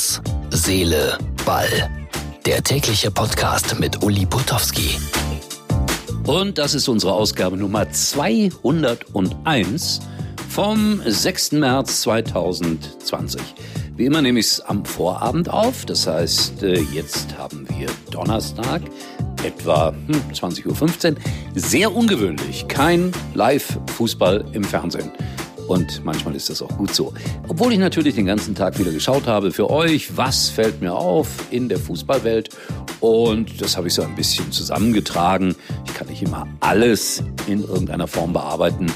Herz, Seele, Ball. Der tägliche Podcast mit Uli Potowski. Und das ist unsere Ausgabe Nummer 201 vom 6. März 2020. Wie immer nehme ich es am Vorabend auf. Das heißt, äh, jetzt haben wir Donnerstag, etwa 20.15 hm, Uhr. Sehr ungewöhnlich. Kein Live-Fußball im Fernsehen. Und manchmal ist das auch gut so. Obwohl ich natürlich den ganzen Tag wieder geschaut habe für euch, was fällt mir auf in der Fußballwelt. Und das habe ich so ein bisschen zusammengetragen. Ich kann nicht immer alles in irgendeiner Form bearbeiten,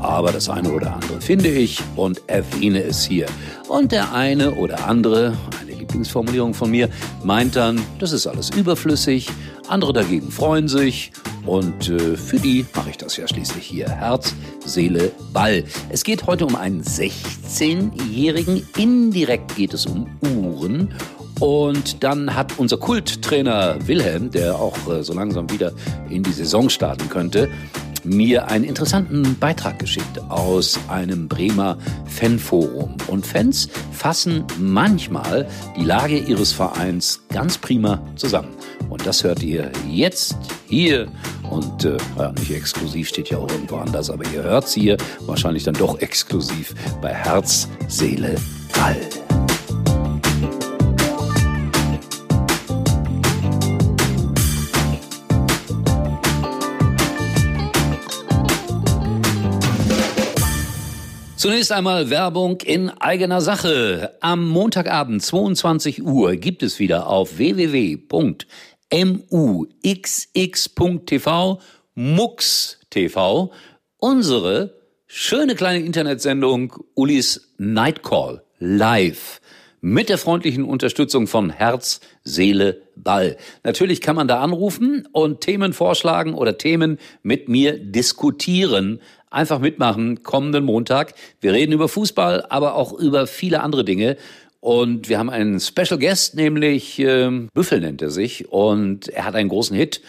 aber das eine oder andere finde ich und erwähne es hier. Und der eine oder andere, eine Lieblingsformulierung von mir, meint dann, das ist alles überflüssig. Andere dagegen freuen sich und äh, für die mache ich das ja schließlich hier. Herz, Seele, Ball. Es geht heute um einen 16-Jährigen. Indirekt geht es um Uhren. Und dann hat unser Kulttrainer Wilhelm, der auch äh, so langsam wieder in die Saison starten könnte, mir einen interessanten Beitrag geschickt aus einem Bremer Fanforum. Und Fans fassen manchmal die Lage ihres Vereins ganz prima zusammen. Und das hört ihr jetzt hier. Und äh, nicht exklusiv steht ja auch irgendwo anders, aber ihr hört es hier wahrscheinlich dann doch exklusiv bei Herz, Seele, Ball. Zunächst einmal Werbung in eigener Sache. Am Montagabend 22 Uhr gibt es wieder auf www.mux.tv Mux TV unsere schöne kleine Internetsendung Ulis Nightcall live mit der freundlichen Unterstützung von Herz, Seele, Ball. Natürlich kann man da anrufen und Themen vorschlagen oder Themen mit mir diskutieren. Einfach mitmachen, kommenden Montag. Wir reden über Fußball, aber auch über viele andere Dinge. Und wir haben einen Special Guest, nämlich äh, Büffel nennt er sich. Und er hat einen großen Hit.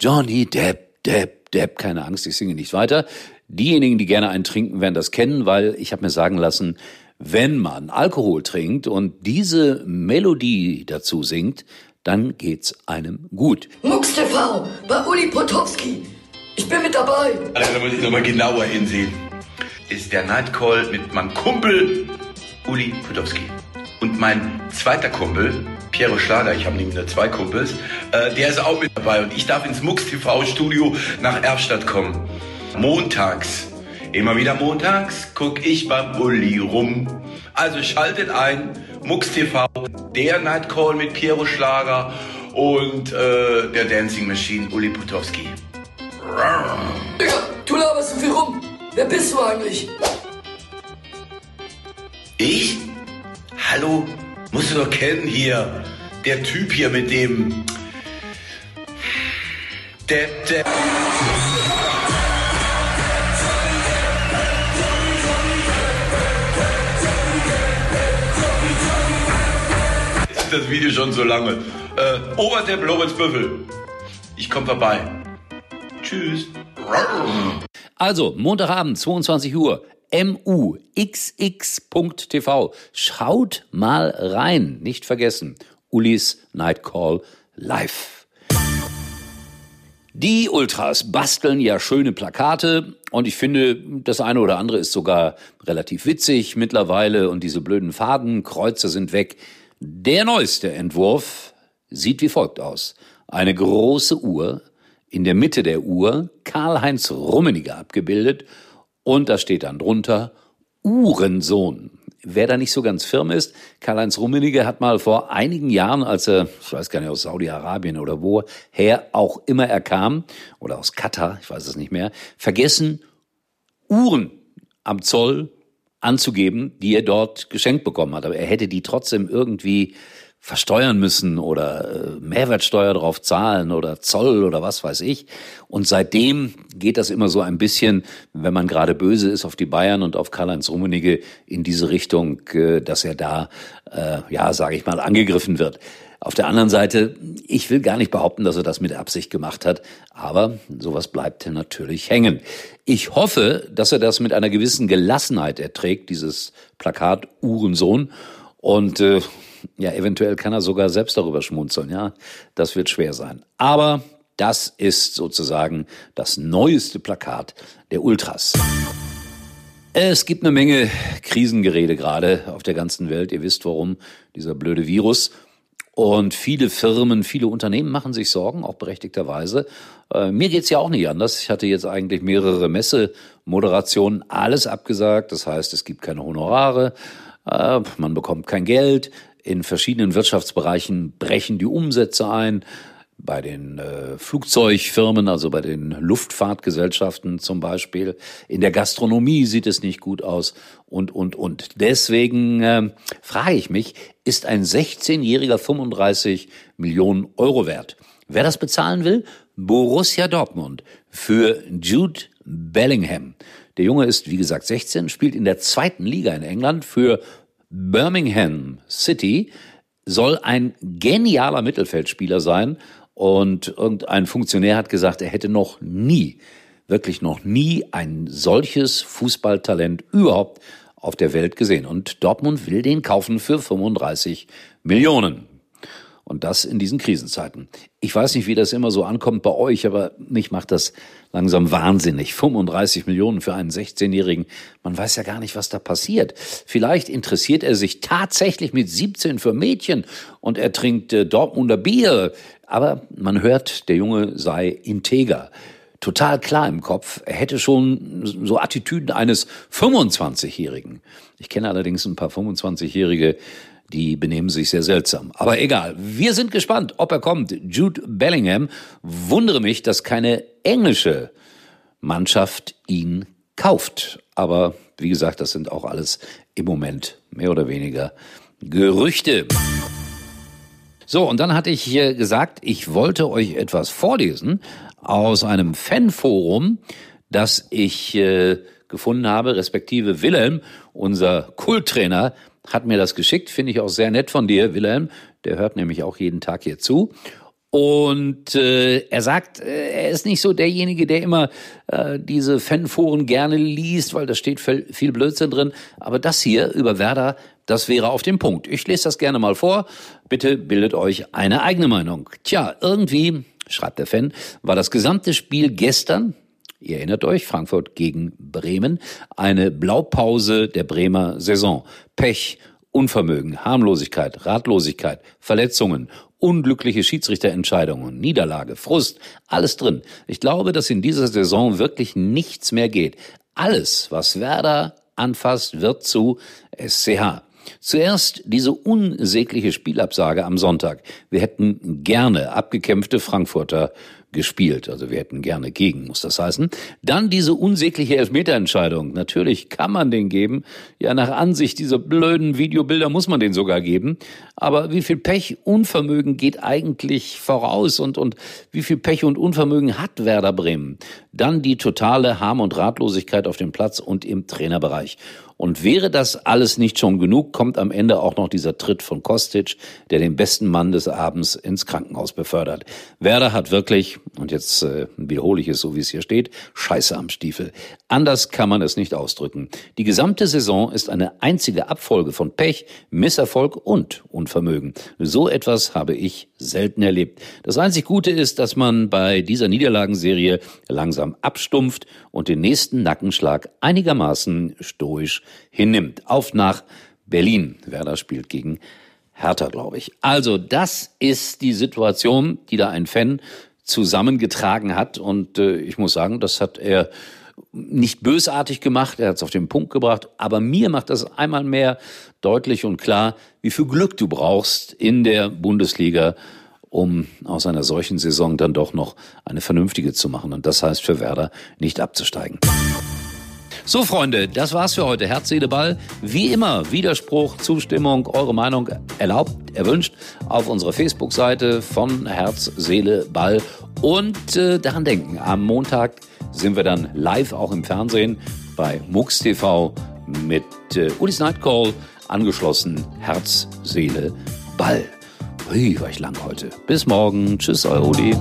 Johnny Depp, Depp, Depp, keine Angst, ich singe nicht weiter. Diejenigen, die gerne einen trinken, werden das kennen, weil ich habe mir sagen lassen, wenn man Alkohol trinkt und diese Melodie dazu singt, dann geht's einem gut. Mux TV bei Uli Potowski. Ich bin mit dabei. Also, da muss ich nochmal genauer hinsehen. Ist der Nightcall mit meinem Kumpel Uli Potowski. Und mein zweiter Kumpel, Piero Schlager, ich habe nämlich nur zwei Kumpels, äh, der ist auch mit dabei. Und ich darf ins Mux TV Studio nach Erfstadt kommen. Montags Immer wieder montags guck ich beim Uli rum. Also schaltet ein, Mux TV, der Nightcall mit Piero Schlager und äh, der Dancing Machine Uli Putowski. Du laberst so viel rum. Wer bist du eigentlich? Ich? Hallo? Musst du doch kennen hier. Der Typ hier mit dem... Der, der... das Video schon so lange. Äh, Oberdepp Lorenz Büffel. Ich komme vorbei. Tschüss. Also, Montagabend, 22 Uhr, muxx.tv. Schaut mal rein. Nicht vergessen. Ulis Night Call live. Die Ultras basteln ja schöne Plakate und ich finde, das eine oder andere ist sogar relativ witzig mittlerweile und diese blöden Fadenkreuze sind weg. Der neueste Entwurf sieht wie folgt aus. Eine große Uhr, in der Mitte der Uhr Karl-Heinz Rummenigge abgebildet und da steht dann drunter Uhrensohn. Wer da nicht so ganz firm ist, Karl-Heinz Rummenigge hat mal vor einigen Jahren, als er, ich weiß gar nicht, aus Saudi-Arabien oder woher auch immer er kam, oder aus Katar, ich weiß es nicht mehr, vergessen, Uhren am Zoll anzugeben, die er dort geschenkt bekommen hat. Aber er hätte die trotzdem irgendwie versteuern müssen oder äh, Mehrwertsteuer drauf zahlen oder Zoll oder was weiß ich. Und seitdem geht das immer so ein bisschen, wenn man gerade böse ist auf die Bayern und auf Karl-Heinz Rummenigge in diese Richtung, äh, dass er da, äh, ja, sage ich mal, angegriffen wird. Auf der anderen Seite, ich will gar nicht behaupten, dass er das mit Absicht gemacht hat, aber sowas bleibt natürlich hängen. Ich hoffe, dass er das mit einer gewissen Gelassenheit erträgt, dieses Plakat Uhrensohn. Und äh, ja, eventuell kann er sogar selbst darüber schmunzeln. Ja, das wird schwer sein. Aber das ist sozusagen das neueste Plakat der Ultras. Es gibt eine Menge Krisengerede gerade auf der ganzen Welt. Ihr wisst warum, dieser blöde Virus. Und viele Firmen, viele Unternehmen machen sich Sorgen, auch berechtigterweise. Äh, mir geht's ja auch nicht anders. Ich hatte jetzt eigentlich mehrere Messemoderationen, alles abgesagt. Das heißt, es gibt keine Honorare, äh, man bekommt kein Geld. In verschiedenen Wirtschaftsbereichen brechen die Umsätze ein bei den äh, Flugzeugfirmen, also bei den Luftfahrtgesellschaften zum Beispiel. In der Gastronomie sieht es nicht gut aus und, und, und. Deswegen äh, frage ich mich, ist ein 16-jähriger 35 Millionen Euro wert? Wer das bezahlen will? Borussia Dortmund für Jude Bellingham. Der Junge ist, wie gesagt, 16, spielt in der zweiten Liga in England für Birmingham City, soll ein genialer Mittelfeldspieler sein und irgendein Funktionär hat gesagt, er hätte noch nie, wirklich noch nie ein solches Fußballtalent überhaupt auf der Welt gesehen. Und Dortmund will den kaufen für 35 Millionen. Und das in diesen Krisenzeiten. Ich weiß nicht, wie das immer so ankommt bei euch, aber mich macht das langsam wahnsinnig. 35 Millionen für einen 16-Jährigen. Man weiß ja gar nicht, was da passiert. Vielleicht interessiert er sich tatsächlich mit 17 für Mädchen und er trinkt äh, Dortmunder Bier. Aber man hört, der Junge sei integer total klar im Kopf. Er hätte schon so Attitüden eines 25-Jährigen. Ich kenne allerdings ein paar 25-Jährige, die benehmen sich sehr seltsam. Aber egal. Wir sind gespannt, ob er kommt. Jude Bellingham. Wundere mich, dass keine englische Mannschaft ihn kauft. Aber wie gesagt, das sind auch alles im Moment mehr oder weniger Gerüchte. So, und dann hatte ich hier gesagt, ich wollte euch etwas vorlesen aus einem Fanforum, das ich äh, gefunden habe, respektive Wilhelm, unser Kulttrainer, hat mir das geschickt. Finde ich auch sehr nett von dir, Wilhelm. Der hört nämlich auch jeden Tag hier zu. Und äh, er sagt, äh, er ist nicht so derjenige, der immer äh, diese Fanforen gerne liest, weil da steht viel, Blödsinn drin. Aber das hier über Werder, das wäre auf dem Punkt. Ich lese das gerne mal vor. Bitte bildet euch eine eigene Meinung. Tja, irgendwie, schreibt der Fan, war das gesamte Spiel gestern, Ihr erinnert euch, Frankfurt gegen Bremen, eine Blaupause der Bremer Saison. Pech, Unvermögen, Harmlosigkeit, Ratlosigkeit, Verletzungen, unglückliche Schiedsrichterentscheidungen, Niederlage, Frust, alles drin. Ich glaube, dass in dieser Saison wirklich nichts mehr geht. Alles, was Werder anfasst, wird zu SCH. Zuerst diese unsägliche Spielabsage am Sonntag. Wir hätten gerne abgekämpfte Frankfurter gespielt. Also wir hätten gerne gegen, muss das heißen. Dann diese unsägliche Elfmeterentscheidung. Natürlich kann man den geben. Ja, nach Ansicht dieser blöden Videobilder muss man den sogar geben. Aber wie viel Pech, Unvermögen geht eigentlich voraus und, und wie viel Pech und Unvermögen hat Werder Bremen? Dann die totale Harm- und Ratlosigkeit auf dem Platz und im Trainerbereich. Und wäre das alles nicht schon genug, kommt am Ende auch noch dieser Tritt von Kostic, der den besten Mann des Abends ins Krankenhaus befördert. Werder hat wirklich, und jetzt äh, wiederhole ich es so, wie es hier steht, Scheiße am Stiefel. Anders kann man es nicht ausdrücken. Die gesamte Saison ist eine einzige Abfolge von Pech, Misserfolg und Unvermögen. So etwas habe ich selten erlebt. Das einzig Gute ist, dass man bei dieser Niederlagenserie langsam abstumpft und den nächsten Nackenschlag einigermaßen stoisch hinnimmt. Auf nach Berlin. Werder spielt gegen Hertha, glaube ich. Also das ist die Situation, die da ein Fan zusammengetragen hat. Und äh, ich muss sagen, das hat er nicht bösartig gemacht, er hat es auf den Punkt gebracht, aber mir macht das einmal mehr deutlich und klar, wie viel Glück du brauchst in der Bundesliga, um aus einer solchen Saison dann doch noch eine vernünftige zu machen. Und das heißt für Werder nicht abzusteigen. So, Freunde, das war's für heute. Herz, Seele, Ball. Wie immer, Widerspruch, Zustimmung, eure Meinung erlaubt, erwünscht auf unserer Facebook-Seite von Herz, Seele, Ball. Und äh, daran denken, am Montag sind wir dann live auch im Fernsehen bei MUX TV mit äh, Ulis Nightcall angeschlossen. Herz, Seele, Ball. Ui, war ich lang heute. Bis morgen. Tschüss, euer Uli.